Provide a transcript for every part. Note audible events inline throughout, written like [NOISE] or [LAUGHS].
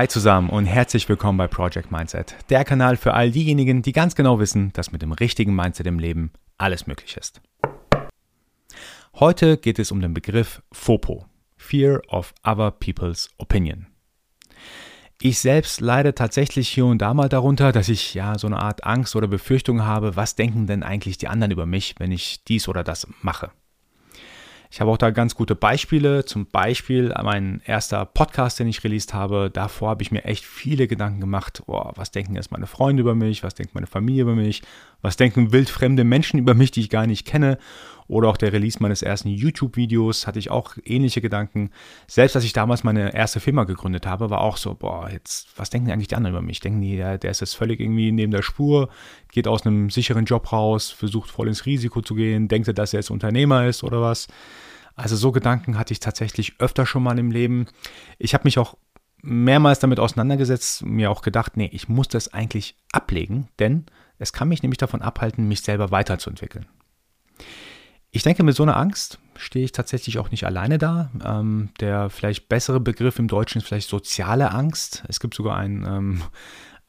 Hi zusammen und herzlich willkommen bei Project Mindset, der Kanal für all diejenigen, die ganz genau wissen, dass mit dem richtigen Mindset im Leben alles möglich ist. Heute geht es um den Begriff FOPO, Fear of Other People's Opinion. Ich selbst leide tatsächlich hier und da mal darunter, dass ich ja so eine Art Angst oder Befürchtung habe, was denken denn eigentlich die anderen über mich, wenn ich dies oder das mache. Ich habe auch da ganz gute Beispiele. Zum Beispiel mein erster Podcast, den ich released habe. Davor habe ich mir echt viele Gedanken gemacht. Oh, was denken jetzt meine Freunde über mich? Was denkt meine Familie über mich? Was denken wildfremde Menschen über mich, die ich gar nicht kenne? Oder auch der Release meines ersten YouTube-Videos hatte ich auch ähnliche Gedanken. Selbst als ich damals meine erste Firma gegründet habe, war auch so, boah, jetzt, was denken eigentlich die anderen über mich? Denken die, der, der ist jetzt völlig irgendwie neben der Spur, geht aus einem sicheren Job raus, versucht voll ins Risiko zu gehen, denkt er, dass er jetzt Unternehmer ist oder was? Also so Gedanken hatte ich tatsächlich öfter schon mal im Leben. Ich habe mich auch mehrmals damit auseinandergesetzt, mir auch gedacht, nee, ich muss das eigentlich ablegen, denn es kann mich nämlich davon abhalten, mich selber weiterzuentwickeln. Ich denke, mit so einer Angst stehe ich tatsächlich auch nicht alleine da. Ähm, der vielleicht bessere Begriff im Deutschen ist vielleicht soziale Angst. Es gibt sogar ein, ähm,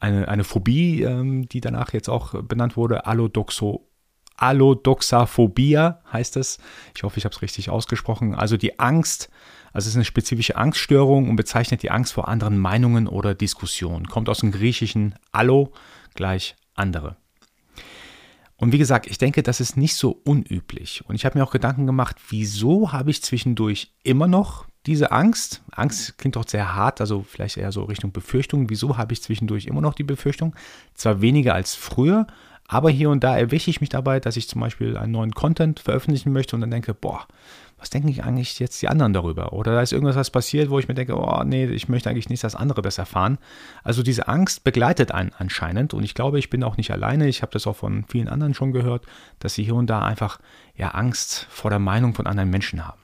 eine, eine Phobie, ähm, die danach jetzt auch benannt wurde, Allodoxo, Allodoxaphobia heißt es. Ich hoffe, ich habe es richtig ausgesprochen. Also die Angst, also es ist eine spezifische Angststörung und bezeichnet die Angst vor anderen Meinungen oder Diskussionen. Kommt aus dem griechischen Allo gleich andere. Und wie gesagt, ich denke, das ist nicht so unüblich. Und ich habe mir auch Gedanken gemacht, wieso habe ich zwischendurch immer noch diese Angst? Angst klingt doch sehr hart, also vielleicht eher so Richtung Befürchtung. Wieso habe ich zwischendurch immer noch die Befürchtung? Zwar weniger als früher, aber hier und da erwische ich mich dabei, dass ich zum Beispiel einen neuen Content veröffentlichen möchte und dann denke, boah, was denken ich eigentlich jetzt die anderen darüber? Oder da ist irgendwas was passiert, wo ich mir denke, oh nee, ich möchte eigentlich nicht, dass andere das erfahren. Also diese Angst begleitet einen anscheinend und ich glaube, ich bin auch nicht alleine. Ich habe das auch von vielen anderen schon gehört, dass sie hier und da einfach ja Angst vor der Meinung von anderen Menschen haben.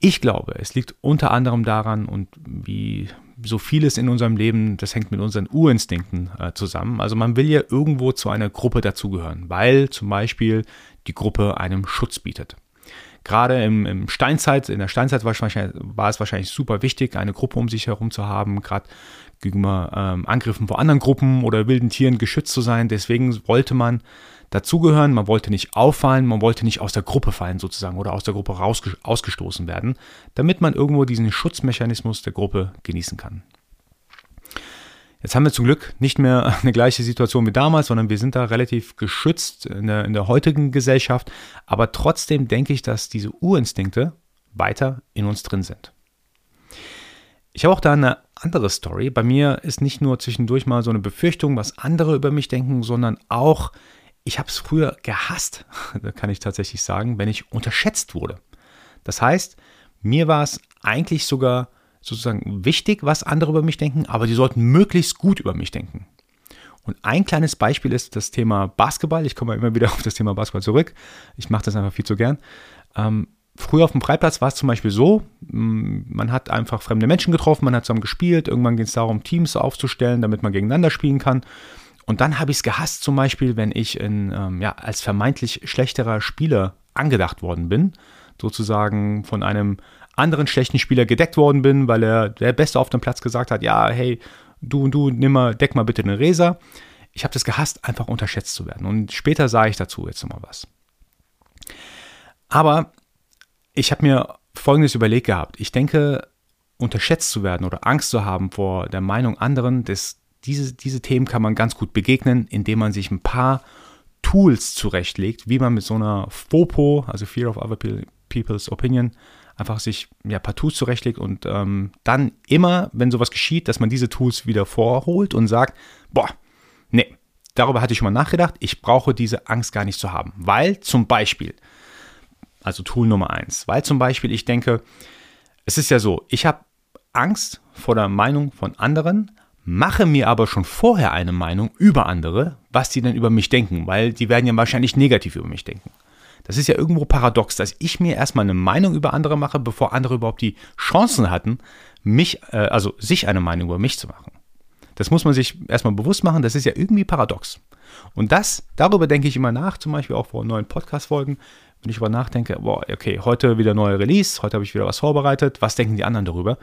Ich glaube, es liegt unter anderem daran und wie so vieles in unserem Leben, das hängt mit unseren Urinstinkten äh, zusammen. Also man will ja irgendwo zu einer Gruppe dazugehören, weil zum Beispiel die Gruppe einem Schutz bietet gerade im, im, Steinzeit, in der Steinzeit war, war, es wahrscheinlich super wichtig, eine Gruppe um sich herum zu haben, gerade gegenüber ähm, Angriffen von anderen Gruppen oder wilden Tieren geschützt zu sein. Deswegen wollte man dazugehören, man wollte nicht auffallen, man wollte nicht aus der Gruppe fallen sozusagen oder aus der Gruppe rausge ausgestoßen werden, damit man irgendwo diesen Schutzmechanismus der Gruppe genießen kann. Jetzt haben wir zum Glück nicht mehr [LAUGHS] eine gleiche Situation wie damals, sondern wir sind da relativ geschützt in der, in der heutigen Gesellschaft. Aber trotzdem denke ich, dass diese Urinstinkte weiter in uns drin sind. Ich habe auch da eine andere Story. Bei mir ist nicht nur zwischendurch mal so eine Befürchtung, was andere über mich denken, sondern auch, ich habe es früher gehasst, [LAUGHS] kann ich tatsächlich sagen, wenn ich unterschätzt wurde. Das heißt, mir war es eigentlich sogar sozusagen wichtig, was andere über mich denken, aber die sollten möglichst gut über mich denken. Und ein kleines Beispiel ist das Thema Basketball. Ich komme immer wieder [LAUGHS] auf das Thema Basketball zurück. Ich mache das einfach viel zu gern. Ähm, früher auf dem Freiplatz war es zum Beispiel so, man hat einfach fremde Menschen getroffen, man hat zusammen gespielt. Irgendwann geht es darum, Teams aufzustellen, damit man gegeneinander spielen kann. Und dann habe ich es gehasst, zum Beispiel, wenn ich in, ähm, ja, als vermeintlich schlechterer Spieler angedacht worden bin, sozusagen von einem anderen schlechten Spieler gedeckt worden bin, weil er der Beste auf dem Platz gesagt hat, ja, hey, du und du, nimm mal, deck mal bitte den Reser. Ich habe das gehasst, einfach unterschätzt zu werden. Und später sah ich dazu jetzt nochmal was. Aber ich habe mir Folgendes überlegt gehabt. Ich denke, unterschätzt zu werden oder Angst zu haben vor der Meinung anderen, das, diese, diese Themen kann man ganz gut begegnen, indem man sich ein paar Tools zurechtlegt, wie man mit so einer FOPO, also Fear of Other People's Opinion, einfach sich ja, paar Tools zurechtlegt und ähm, dann immer, wenn sowas geschieht, dass man diese Tools wieder vorholt und sagt, boah, nee, darüber hatte ich schon mal nachgedacht, ich brauche diese Angst gar nicht zu haben. Weil zum Beispiel, also Tool Nummer eins, weil zum Beispiel ich denke, es ist ja so, ich habe Angst vor der Meinung von anderen, mache mir aber schon vorher eine Meinung über andere, was die denn über mich denken, weil die werden ja wahrscheinlich negativ über mich denken. Das ist ja irgendwo paradox, dass ich mir erstmal eine Meinung über andere mache, bevor andere überhaupt die Chancen hatten, mich, äh, also sich eine Meinung über mich zu machen. Das muss man sich erstmal bewusst machen, das ist ja irgendwie paradox. Und das, darüber denke ich immer nach, zum Beispiel auch vor neuen Podcast-Folgen, wenn ich darüber nachdenke, boah, okay, heute wieder neue Release, heute habe ich wieder was vorbereitet, was denken die anderen darüber?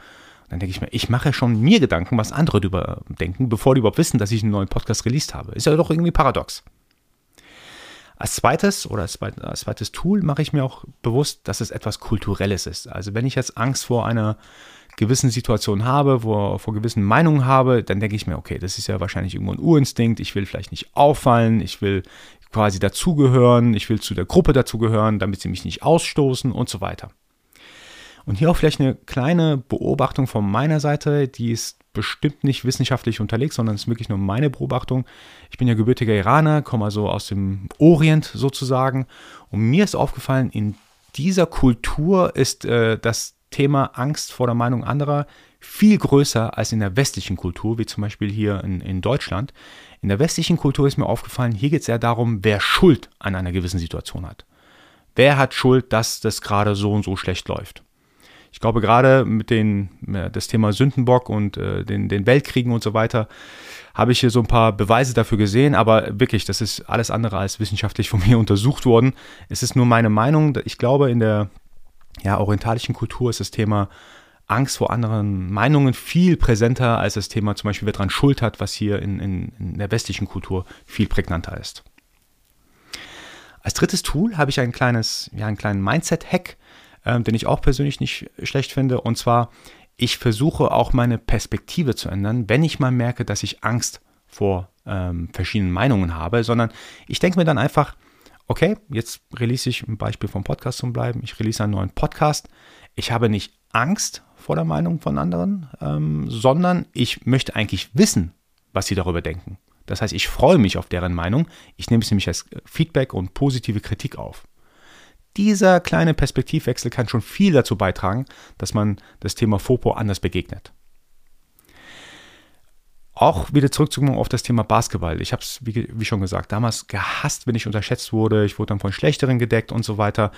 dann dann denke ich mir, ich mache schon mir Gedanken, was andere darüber denken, bevor die überhaupt wissen, dass ich einen neuen Podcast released habe. Ist ja doch irgendwie paradox. Als zweites oder als zweites Tool mache ich mir auch bewusst, dass es etwas Kulturelles ist. Also wenn ich jetzt Angst vor einer gewissen Situation habe, wo, vor gewissen Meinungen habe, dann denke ich mir, okay, das ist ja wahrscheinlich irgendwo ein Urinstinkt, ich will vielleicht nicht auffallen, ich will quasi dazugehören, ich will zu der Gruppe dazugehören, damit sie mich nicht ausstoßen und so weiter. Und hier auch vielleicht eine kleine Beobachtung von meiner Seite, die ist bestimmt nicht wissenschaftlich unterlegt, sondern ist wirklich nur meine Beobachtung. Ich bin ja gebürtiger Iraner, komme also aus dem Orient sozusagen. Und mir ist aufgefallen, in dieser Kultur ist äh, das Thema Angst vor der Meinung anderer viel größer als in der westlichen Kultur, wie zum Beispiel hier in, in Deutschland. In der westlichen Kultur ist mir aufgefallen, hier geht es eher darum, wer Schuld an einer gewissen Situation hat. Wer hat Schuld, dass das gerade so und so schlecht läuft? Ich glaube, gerade mit den, das Thema Sündenbock und äh, den, den Weltkriegen und so weiter, habe ich hier so ein paar Beweise dafür gesehen, aber wirklich, das ist alles andere als wissenschaftlich von [LAUGHS] mir untersucht worden. Es ist nur meine Meinung. Ich glaube, in der ja, orientalischen Kultur ist das Thema Angst vor anderen Meinungen viel präsenter als das Thema zum Beispiel, wer daran Schuld hat, was hier in, in, in der westlichen Kultur viel prägnanter ist. Als drittes Tool habe ich ein kleines, ja, einen kleinen Mindset-Hack, ähm, den ich auch persönlich nicht schlecht finde. Und zwar, ich versuche auch meine Perspektive zu ändern, wenn ich mal merke, dass ich Angst vor ähm, verschiedenen Meinungen habe, sondern ich denke mir dann einfach, okay, jetzt release ich ein Beispiel vom Podcast zum Bleiben, ich release einen neuen Podcast. Ich habe nicht Angst vor der Meinung von anderen, ähm, sondern ich möchte eigentlich wissen, was sie darüber denken. Das heißt, ich freue mich auf deren Meinung. Ich nehme es nämlich als Feedback und positive Kritik auf dieser kleine Perspektivwechsel kann schon viel dazu beitragen, dass man das Thema FOPO anders begegnet. Auch wieder zurückzukommen auf das Thema Basketball. Ich habe es, wie, wie, schon gesagt, damals gehasst, wenn ich unterschätzt wurde. Ich wurde dann von Schlechteren gedeckt und so weiter.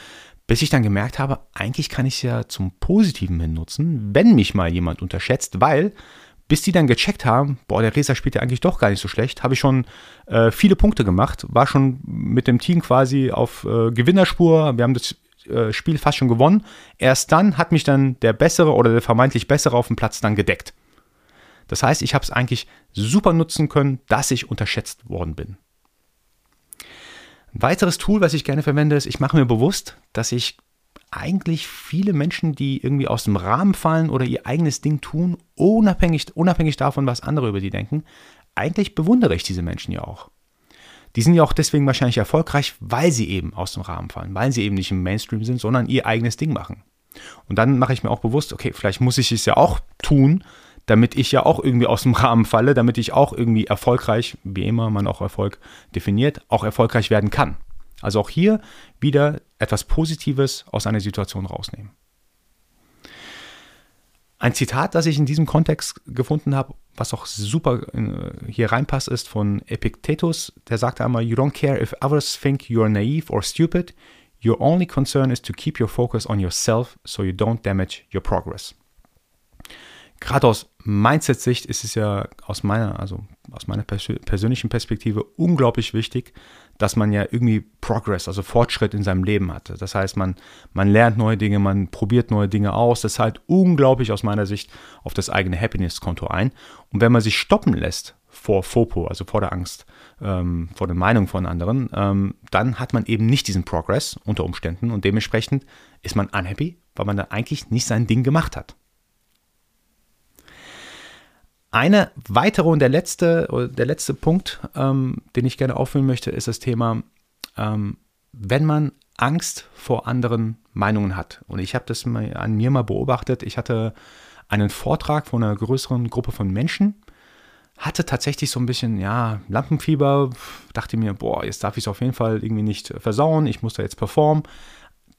Bis ich dann gemerkt habe, eigentlich kann ich es ja zum Positiven hin nutzen, wenn mich mal jemand unterschätzt, weil bis die dann gecheckt haben, boah, der Resa spielt ja eigentlich doch gar nicht so schlecht, habe ich schon äh, viele Punkte gemacht, war schon mit dem Team quasi auf äh, Gewinnerspur. Wir haben das äh, Spiel fast schon gewonnen. Erst dann hat mich dann der Bessere oder der vermeintlich Bessere auf dem Platz dann gedeckt. Das heißt, ich habe es eigentlich super nutzen können, dass ich unterschätzt worden bin. Ein weiteres Tool, was ich gerne verwende, ist, ich mache mir bewusst, dass ich eigentlich viele Menschen, die irgendwie aus dem Rahmen fallen oder ihr eigenes Ding tun, unabhängig, unabhängig davon, was andere über die denken, eigentlich bewundere ich diese Menschen ja auch. Die sind ja auch deswegen wahrscheinlich erfolgreich, weil sie eben aus dem Rahmen fallen, weil sie eben nicht im Mainstream sind, sondern ihr eigenes Ding machen. Und dann mache ich mir auch bewusst, okay, vielleicht muss ich es ja auch tun, damit ich ja auch irgendwie aus dem Rahmen falle, damit ich auch irgendwie erfolgreich, wie immer man auch Erfolg definiert, auch erfolgreich werden kann. Also auch hier wieder etwas Positives aus einer Situation rausnehmen. Ein Zitat, das ich in diesem Kontext gefunden habe, was auch super hier reinpasst, ist von Epictetus. Der sagte einmal, You don't care if others think you're naive or stupid. Your only concern is to keep your focus on yourself so you don't damage your progress. Gerade aus Mindset-Sicht ist es ja aus meiner, also aus meiner persönlichen Perspektive unglaublich wichtig, dass man ja irgendwie Progress, also Fortschritt in seinem Leben hatte. Das heißt, man, man lernt neue Dinge, man probiert neue Dinge aus. Das zahlt unglaublich aus meiner Sicht auf das eigene Happiness-Konto ein. Und wenn man sich stoppen lässt vor FOPO, also vor der Angst, ähm, vor der Meinung von anderen, ähm, dann hat man eben nicht diesen Progress unter Umständen und dementsprechend ist man unhappy, weil man da eigentlich nicht sein Ding gemacht hat. Eine weitere und der letzte, der letzte Punkt, ähm, den ich gerne aufführen möchte, ist das Thema, ähm, wenn man Angst vor anderen Meinungen hat. Und ich habe das an mir mal beobachtet. Ich hatte einen Vortrag von einer größeren Gruppe von Menschen, hatte tatsächlich so ein bisschen, ja, Lampenfieber, dachte mir, boah, jetzt darf ich es auf jeden Fall irgendwie nicht versauen, ich muss da jetzt performen.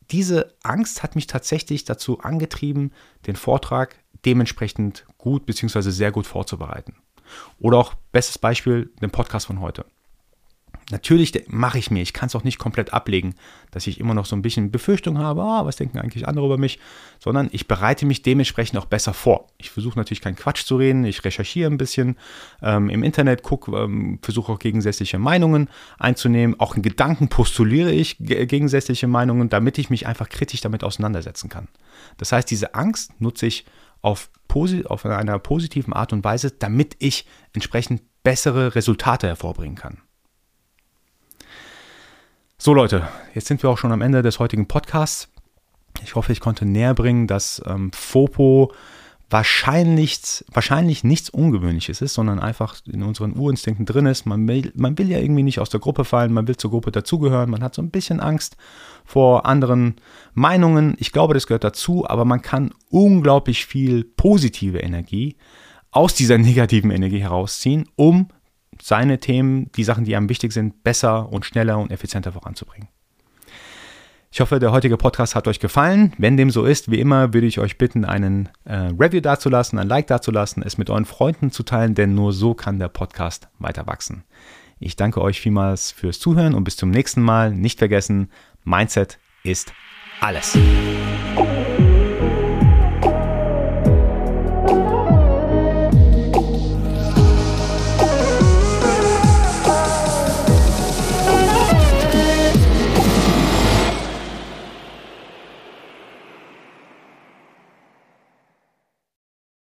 Diese Angst hat mich tatsächlich dazu angetrieben, den Vortrag dementsprechend gut bzw. sehr gut vorzubereiten. Oder auch bestes Beispiel, den Podcast von heute. Natürlich mache ich mir, ich kann es auch nicht komplett ablegen, dass ich immer noch so ein bisschen Befürchtung habe, ah, was denken eigentlich andere über mich, sondern ich bereite mich dementsprechend auch besser vor. Ich versuche natürlich keinen Quatsch zu reden, ich recherchiere ein bisschen ähm, im Internet, gucke, ähm, versuche auch gegensätzliche Meinungen einzunehmen, auch in Gedanken postuliere ich gegensätzliche Meinungen, damit ich mich einfach kritisch damit auseinandersetzen kann. Das heißt, diese Angst nutze ich auf auf einer positiven Art und Weise, damit ich entsprechend bessere Resultate hervorbringen kann. So Leute, jetzt sind wir auch schon am Ende des heutigen Podcasts. Ich hoffe, ich konnte näher bringen, dass ähm, FOPO wahrscheinlich, wahrscheinlich nichts Ungewöhnliches ist, sondern einfach in unseren Urinstinkten drin ist. Man will, man will ja irgendwie nicht aus der Gruppe fallen, man will zur Gruppe dazugehören, man hat so ein bisschen Angst vor anderen Meinungen. Ich glaube, das gehört dazu, aber man kann unglaublich viel positive Energie aus dieser [LAUGHS] negativen Energie herausziehen, um seine Themen, die Sachen, die einem wichtig sind, besser und schneller und effizienter voranzubringen. Ich hoffe, der heutige Podcast hat euch gefallen. Wenn dem so ist, wie immer, würde ich euch bitten, einen äh, Review dazulassen, ein Like dazulassen, es mit euren Freunden zu teilen, denn nur so kann der Podcast weiter wachsen. Ich danke euch vielmals fürs Zuhören und bis zum nächsten Mal. Nicht vergessen, Mindset ist alles.